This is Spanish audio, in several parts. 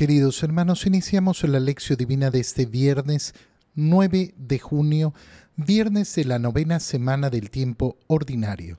Queridos hermanos, iniciamos la lección divina de este viernes 9 de junio, viernes de la novena semana del tiempo ordinario.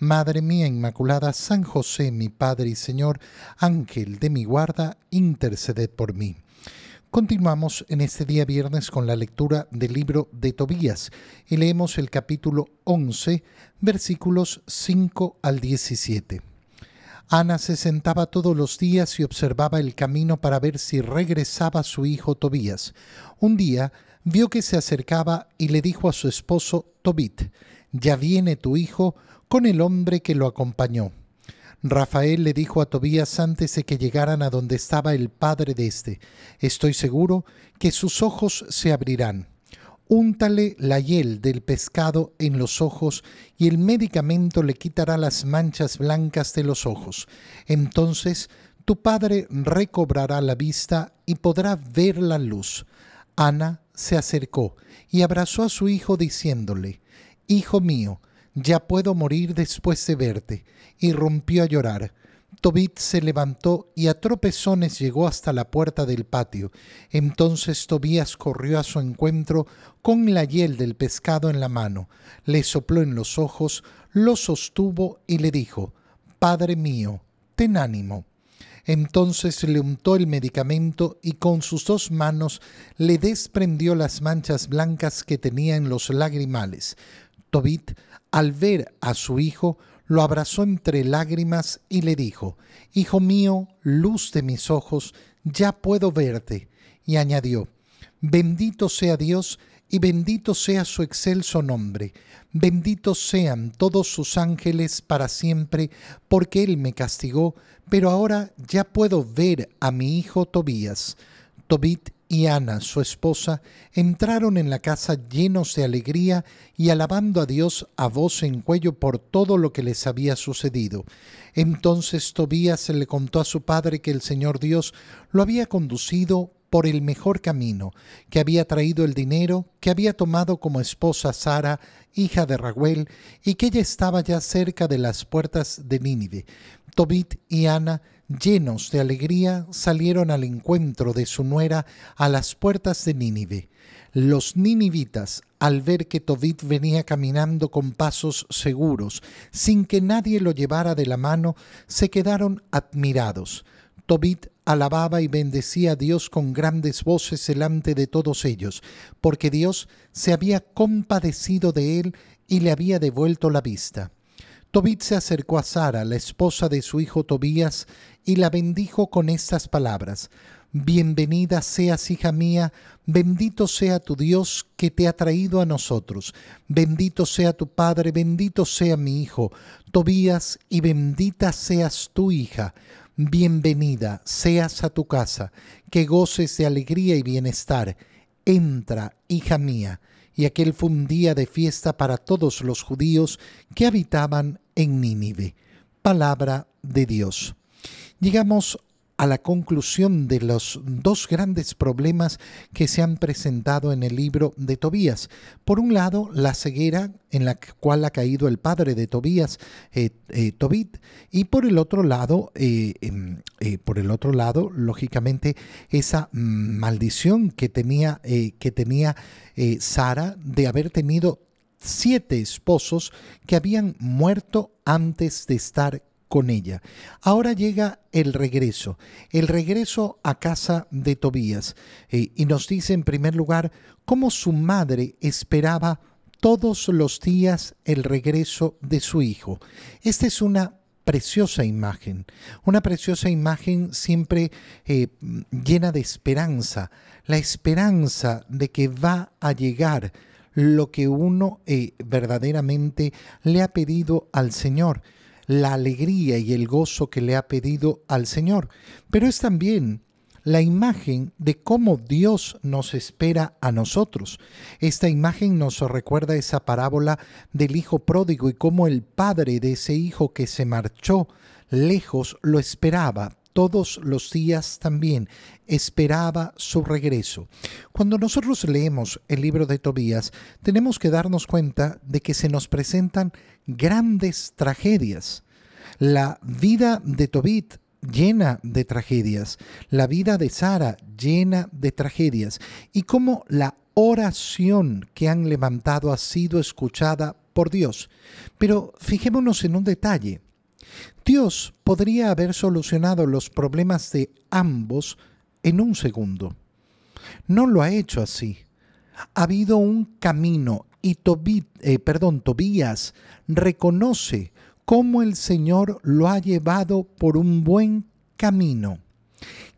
Madre mía Inmaculada, San José, mi Padre y Señor, Ángel de mi guarda, interceded por mí. Continuamos en este día viernes con la lectura del libro de Tobías y leemos el capítulo 11, versículos 5 al 17. Ana se sentaba todos los días y observaba el camino para ver si regresaba su hijo Tobías. Un día vio que se acercaba y le dijo a su esposo Tobit, Ya viene tu hijo con el hombre que lo acompañó. Rafael le dijo a Tobías antes de que llegaran a donde estaba el padre de éste, estoy seguro que sus ojos se abrirán. Úntale la hiel del pescado en los ojos y el medicamento le quitará las manchas blancas de los ojos. Entonces tu padre recobrará la vista y podrá ver la luz. Ana se acercó y abrazó a su hijo diciéndole, Hijo mío, ya puedo morir después de verte. Y rompió a llorar. Tobit se levantó y a tropezones llegó hasta la puerta del patio. Entonces Tobías corrió a su encuentro con la hiel del pescado en la mano, le sopló en los ojos, lo sostuvo y le dijo, Padre mío, ten ánimo. Entonces le untó el medicamento y con sus dos manos le desprendió las manchas blancas que tenía en los lagrimales. Tobit, al ver a su hijo, lo abrazó entre lágrimas y le dijo, Hijo mío, luz de mis ojos, ya puedo verte. Y añadió, Bendito sea Dios y bendito sea su excelso nombre. Benditos sean todos sus ángeles para siempre, porque Él me castigó, pero ahora ya puedo ver a mi hijo Tobías. Tobit y Ana, su esposa, entraron en la casa llenos de alegría y alabando a Dios a voz en cuello por todo lo que les había sucedido. Entonces Tobías le contó a su padre que el Señor Dios lo había conducido por el mejor camino, que había traído el dinero, que había tomado como esposa Sara, hija de Raguel, y que ella estaba ya cerca de las puertas de Nínive. Tobit y Ana llenos de alegría, salieron al encuentro de su nuera a las puertas de Nínive. Los ninivitas, al ver que Tobit venía caminando con pasos seguros, sin que nadie lo llevara de la mano, se quedaron admirados. Tobit alababa y bendecía a Dios con grandes voces delante de todos ellos, porque Dios se había compadecido de él y le había devuelto la vista. Tobit se acercó a Sara, la esposa de su hijo Tobías, y la bendijo con estas palabras. Bienvenida seas, hija mía, bendito sea tu Dios que te ha traído a nosotros, bendito sea tu Padre, bendito sea mi hijo, Tobías, y bendita seas tu hija. Bienvenida seas a tu casa, que goces de alegría y bienestar. Entra, hija mía y aquel fue un día de fiesta para todos los judíos que habitaban en Nínive. Palabra de Dios. Llegamos a la conclusión de los dos grandes problemas que se han presentado en el libro de Tobías. Por un lado, la ceguera en la cual ha caído el padre de Tobías, eh, eh, Tobit, y por el otro lado, eh, em, por el otro lado, lógicamente, esa maldición que tenía, que tenía Sara de haber tenido siete esposos que habían muerto antes de estar con ella. Ahora llega el regreso, el regreso a casa de Tobías. Eh, y nos dice en primer lugar cómo su madre esperaba todos los días el regreso de su hijo. Esta es una preciosa imagen, una preciosa imagen siempre eh, llena de esperanza, la esperanza de que va a llegar lo que uno eh, verdaderamente le ha pedido al Señor la alegría y el gozo que le ha pedido al Señor, pero es también la imagen de cómo Dios nos espera a nosotros. Esta imagen nos recuerda esa parábola del hijo pródigo y cómo el padre de ese hijo que se marchó lejos lo esperaba todos los días también esperaba su regreso. Cuando nosotros leemos el libro de Tobías, tenemos que darnos cuenta de que se nos presentan grandes tragedias. La vida de Tobit llena de tragedias, la vida de Sara llena de tragedias, y cómo la oración que han levantado ha sido escuchada por Dios. Pero fijémonos en un detalle. Dios podría haber solucionado los problemas de ambos en un segundo. No lo ha hecho así. Ha habido un camino y eh, perdón, Tobías reconoce cómo el Señor lo ha llevado por un buen camino.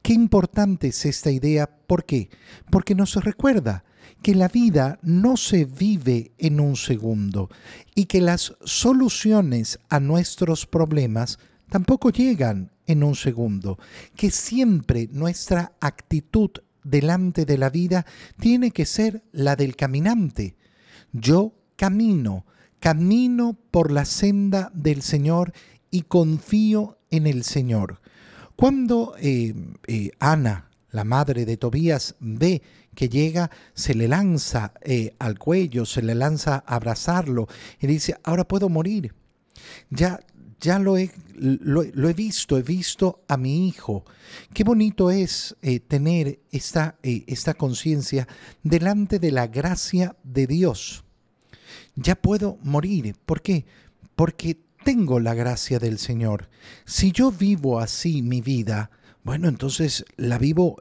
Qué importante es esta idea. ¿Por qué? Porque nos recuerda que la vida no se vive en un segundo y que las soluciones a nuestros problemas tampoco llegan en un segundo, que siempre nuestra actitud delante de la vida tiene que ser la del caminante. Yo camino, camino por la senda del Señor y confío en el Señor. Cuando eh, eh, Ana, la madre de Tobías, ve que llega, se le lanza eh, al cuello, se le lanza a abrazarlo y dice, ahora puedo morir. Ya, ya lo he, lo, he visto, he visto a mi hijo. Qué bonito es tener esta, esta conciencia delante de la gracia de Dios. Ya puedo morir. ¿Por qué? Porque tengo la gracia del Señor. Si yo vivo así mi vida, bueno, entonces la vivo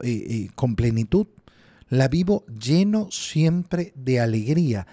con plenitud la vivo lleno siempre de alegría.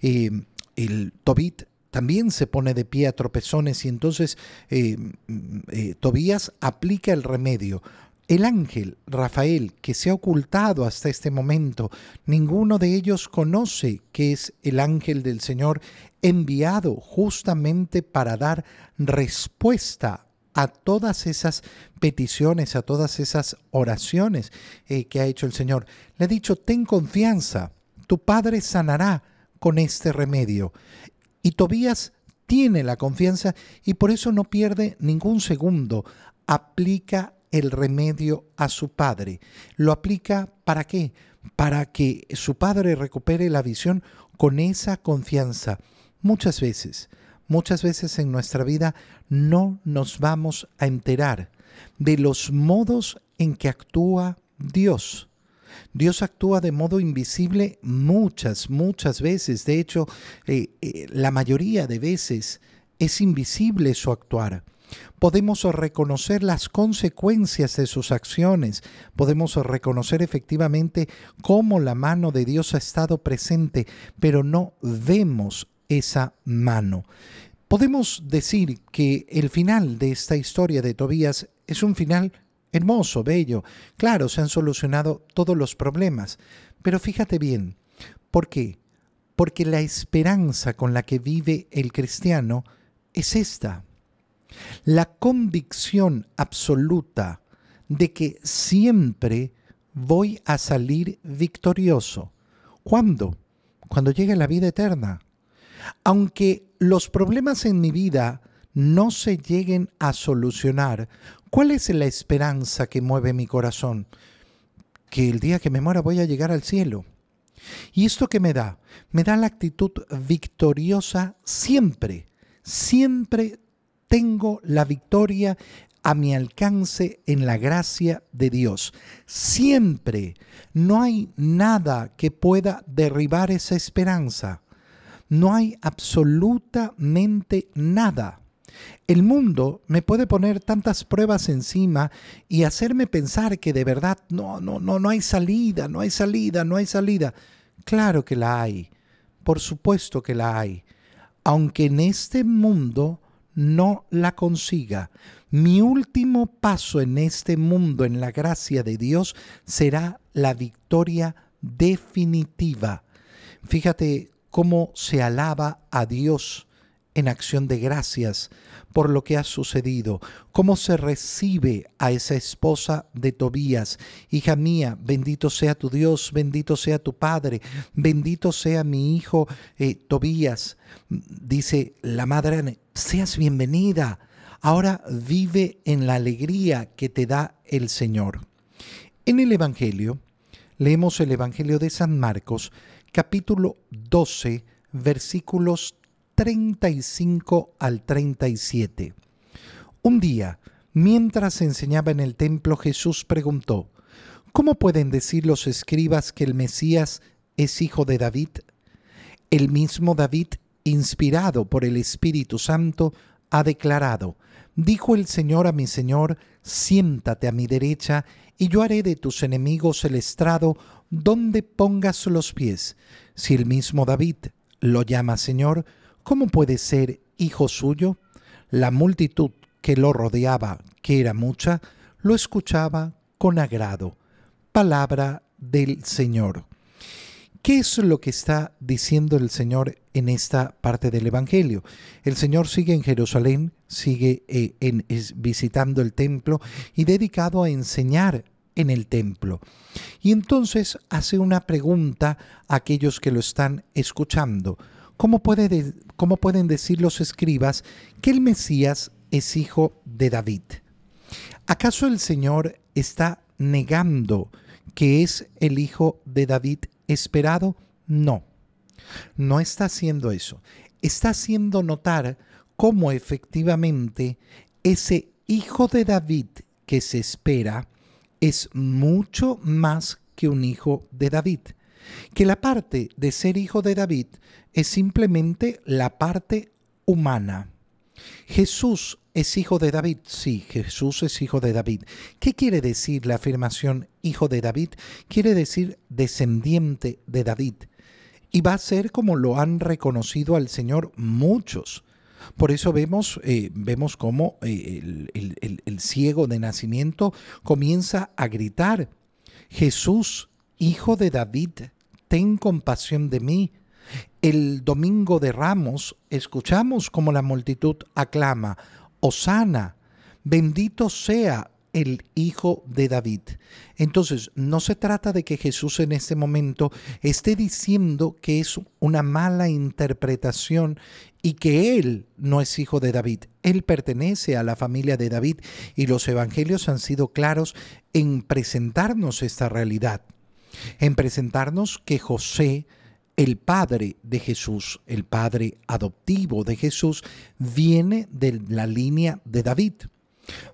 Eh, el Tobit también se pone de pie a tropezones y entonces eh, mm, eh, Tobías aplica el remedio. El ángel Rafael, que se ha ocultado hasta este momento, ninguno de ellos conoce que es el ángel del Señor enviado justamente para dar respuesta a todas esas peticiones, a todas esas oraciones eh, que ha hecho el Señor. Le ha dicho, ten confianza, tu Padre sanará con este remedio. Y Tobías tiene la confianza y por eso no pierde ningún segundo. Aplica el remedio a su padre. ¿Lo aplica para qué? Para que su padre recupere la visión con esa confianza. Muchas veces muchas veces en nuestra vida no nos vamos a enterar de los modos en que actúa Dios. Dios actúa de modo invisible muchas, muchas veces. De hecho, eh, eh, la mayoría de veces es invisible su actuar. Podemos reconocer las consecuencias de sus acciones, podemos reconocer efectivamente cómo la mano de Dios ha estado presente, pero no vemos esa mano. Podemos decir que el final de esta historia de Tobías es un final hermoso, bello. Claro, se han solucionado todos los problemas, pero fíjate bien, ¿por qué? Porque la esperanza con la que vive el cristiano es esta. La convicción absoluta de que siempre voy a salir victorioso. ¿Cuándo? Cuando llegue la vida eterna. Aunque los problemas en mi vida no se lleguen a solucionar, ¿cuál es la esperanza que mueve mi corazón? Que el día que me muera voy a llegar al cielo. ¿Y esto qué me da? Me da la actitud victoriosa siempre. Siempre tengo la victoria a mi alcance en la gracia de Dios. Siempre no hay nada que pueda derribar esa esperanza no hay absolutamente nada. El mundo me puede poner tantas pruebas encima y hacerme pensar que de verdad no, no, no, no hay salida, no hay salida, no hay salida. Claro que la hay, por supuesto que la hay, aunque en este mundo no la consiga. Mi último paso en este mundo, en la gracia de Dios, será la victoria definitiva. Fíjate cómo se alaba a Dios en acción de gracias por lo que ha sucedido, cómo se recibe a esa esposa de Tobías. Hija mía, bendito sea tu Dios, bendito sea tu Padre, bendito sea mi hijo eh, Tobías. Dice la madre, seas bienvenida, ahora vive en la alegría que te da el Señor. En el Evangelio, leemos el Evangelio de San Marcos, capítulo 12, versículos 35 al 37. Un día, mientras enseñaba en el templo, Jesús preguntó, ¿Cómo pueden decir los escribas que el Mesías es hijo de David? El mismo David, inspirado por el Espíritu Santo, ha declarado, Dijo el Señor a mi Señor, siéntate a mi derecha, y yo haré de tus enemigos el estrado donde pongas los pies. Si el mismo David lo llama Señor, ¿cómo puede ser hijo suyo? La multitud que lo rodeaba, que era mucha, lo escuchaba con agrado. Palabra del Señor. ¿Qué es lo que está diciendo el Señor en esta parte del Evangelio? El Señor sigue en Jerusalén, sigue eh, en, visitando el templo y dedicado a enseñar en el templo. Y entonces hace una pregunta a aquellos que lo están escuchando. ¿Cómo, puede ¿Cómo pueden decir los escribas que el Mesías es hijo de David? ¿Acaso el Señor está negando que es el hijo de David esperado? No, no está haciendo eso. Está haciendo notar cómo efectivamente ese hijo de David que se espera es mucho más que un hijo de David. Que la parte de ser hijo de David es simplemente la parte humana. Jesús es hijo de David. Sí, Jesús es hijo de David. ¿Qué quiere decir la afirmación hijo de David? Quiere decir descendiente de David. Y va a ser como lo han reconocido al Señor muchos. Por eso vemos, eh, vemos cómo eh, el ciego de nacimiento comienza a gritar, Jesús, hijo de David, ten compasión de mí. El domingo de Ramos escuchamos como la multitud aclama, Osana, bendito sea el Hijo de David. Entonces, no se trata de que Jesús en este momento esté diciendo que es una mala interpretación y que Él no es hijo de David. Él pertenece a la familia de David y los evangelios han sido claros en presentarnos esta realidad, en presentarnos que José, el padre de Jesús, el padre adoptivo de Jesús, viene de la línea de David.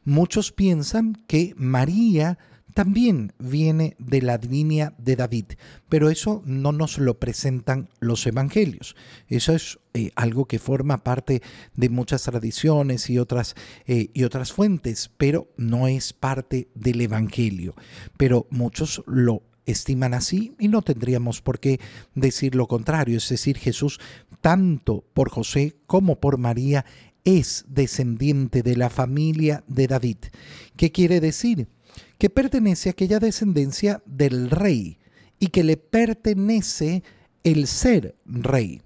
Muchos piensan que María también viene de la línea de David, pero eso no nos lo presentan los evangelios. Eso es eh, algo que forma parte de muchas tradiciones y otras, eh, y otras fuentes, pero no es parte del evangelio. Pero muchos lo estiman así y no tendríamos por qué decir lo contrario, es decir, Jesús tanto por José como por María es descendiente de la familia de David. ¿Qué quiere decir? Que pertenece a aquella descendencia del rey y que le pertenece el ser rey.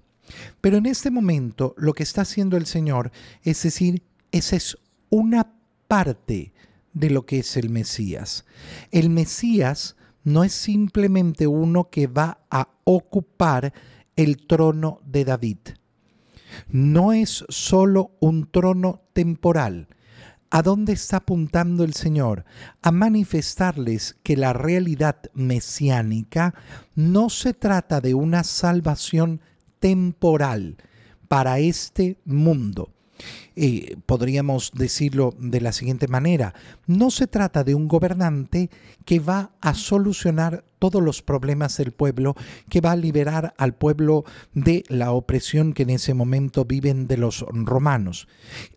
Pero en este momento lo que está haciendo el Señor es decir, esa es una parte de lo que es el Mesías. El Mesías no es simplemente uno que va a ocupar el trono de David no es solo un trono temporal. ¿A dónde está apuntando el Señor? A manifestarles que la realidad mesiánica no se trata de una salvación temporal para este mundo, eh, podríamos decirlo de la siguiente manera, no se trata de un gobernante que va a solucionar todos los problemas del pueblo, que va a liberar al pueblo de la opresión que en ese momento viven de los romanos.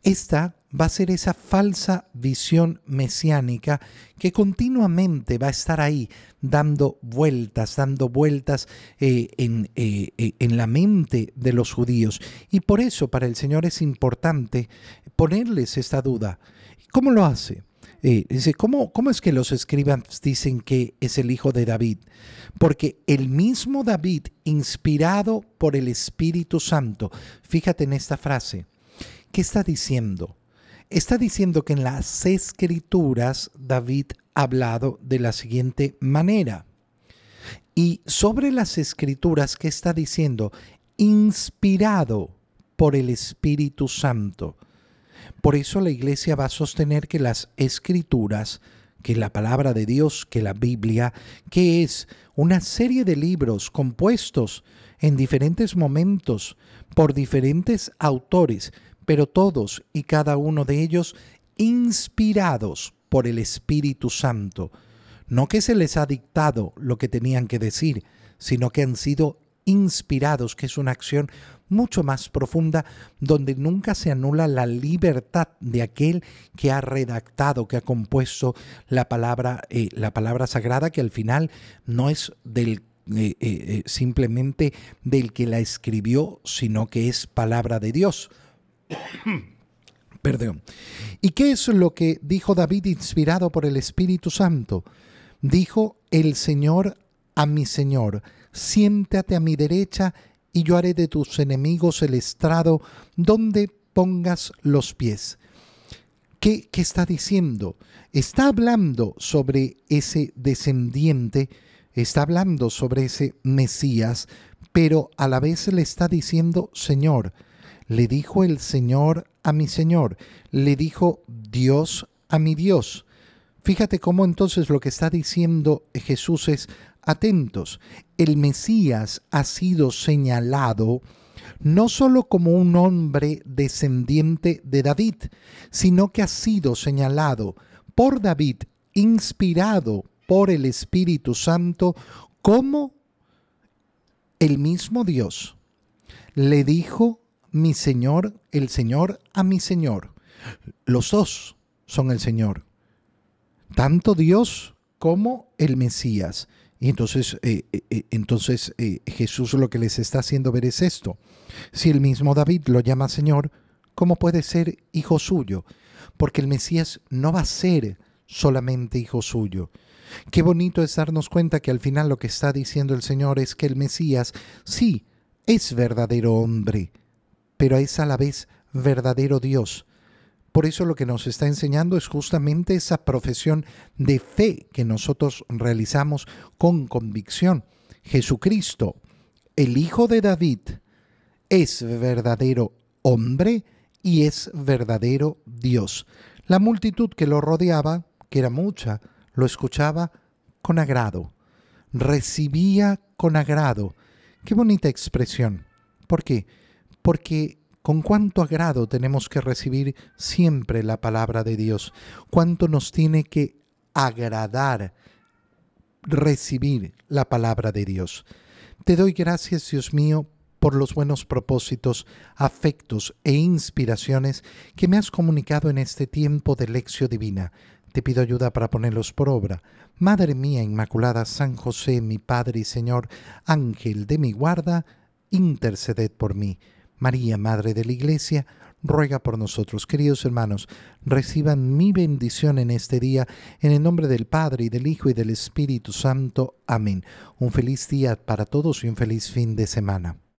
Esta va a ser esa falsa visión mesiánica que continuamente va a estar ahí dando vueltas, dando vueltas eh, en, eh, eh, en la mente de los judíos. Y por eso para el Señor es importante ponerles esta duda. ¿Cómo lo hace? Dice, ¿cómo, ¿cómo es que los escribas dicen que es el hijo de David? Porque el mismo David, inspirado por el Espíritu Santo, fíjate en esta frase, ¿qué está diciendo? Está diciendo que en las escrituras David ha hablado de la siguiente manera. Y sobre las escrituras, ¿qué está diciendo? Inspirado por el Espíritu Santo. Por eso la iglesia va a sostener que las escrituras, que la palabra de Dios, que la Biblia, que es una serie de libros compuestos en diferentes momentos por diferentes autores, pero todos y cada uno de ellos inspirados por el Espíritu Santo. No que se les ha dictado lo que tenían que decir, sino que han sido inspirados, que es una acción mucho más profunda, donde nunca se anula la libertad de aquel que ha redactado, que ha compuesto la palabra, eh, la palabra sagrada, que al final no es del eh, eh, simplemente del que la escribió, sino que es palabra de Dios. Perdón. ¿Y qué es lo que dijo David inspirado por el Espíritu Santo? Dijo el Señor a mi Señor, siéntate a mi derecha y yo haré de tus enemigos el estrado donde pongas los pies. ¿Qué, ¿Qué, está diciendo? Está hablando sobre ese descendiente, está hablando sobre ese Mesías, pero a la vez le está diciendo Señor. Le dijo el Señor a mi Señor, le dijo Dios a mi Dios. Fíjate cómo entonces lo que está diciendo Jesús es, atentos, el Mesías ha sido señalado no solo como un hombre descendiente de David, sino que ha sido señalado por David, inspirado por el Espíritu Santo, como el mismo Dios le dijo mi Señor, el Señor a mi Señor. Los dos son el Señor, tanto Dios como el Mesías. Y entonces, eh, eh, eh, entonces Jesús lo que les está haciendo ver es esto. Si el mismo David lo llama Señor, ¿cómo puede ser hijo suyo? Porque el Mesías no va a ser solamente hijo suyo. Qué bonito es darnos cuenta que al final lo que está diciendo el Señor es que el Mesías sí es verdadero hombre, pero es a la vez verdadero Dios. Por eso lo que nos está enseñando es justamente esa profesión de fe que nosotros realizamos con convicción. Jesucristo, el Hijo de David, es verdadero hombre y es verdadero Dios. La multitud que lo rodeaba, que era mucha, lo escuchaba con agrado, recibía con agrado. Qué bonita expresión. ¿Por qué? Porque con cuánto agrado tenemos que recibir siempre la palabra de Dios, cuánto nos tiene que agradar recibir la palabra de Dios. Te doy gracias, Dios mío, por los buenos propósitos, afectos e inspiraciones que me has comunicado en este tiempo de lección divina. Te pido ayuda para ponerlos por obra. Madre mía Inmaculada, San José, mi Padre y Señor, Ángel de mi guarda, interceded por mí. María, Madre de la Iglesia, ruega por nosotros. Queridos hermanos, reciban mi bendición en este día, en el nombre del Padre, y del Hijo, y del Espíritu Santo. Amén. Un feliz día para todos y un feliz fin de semana.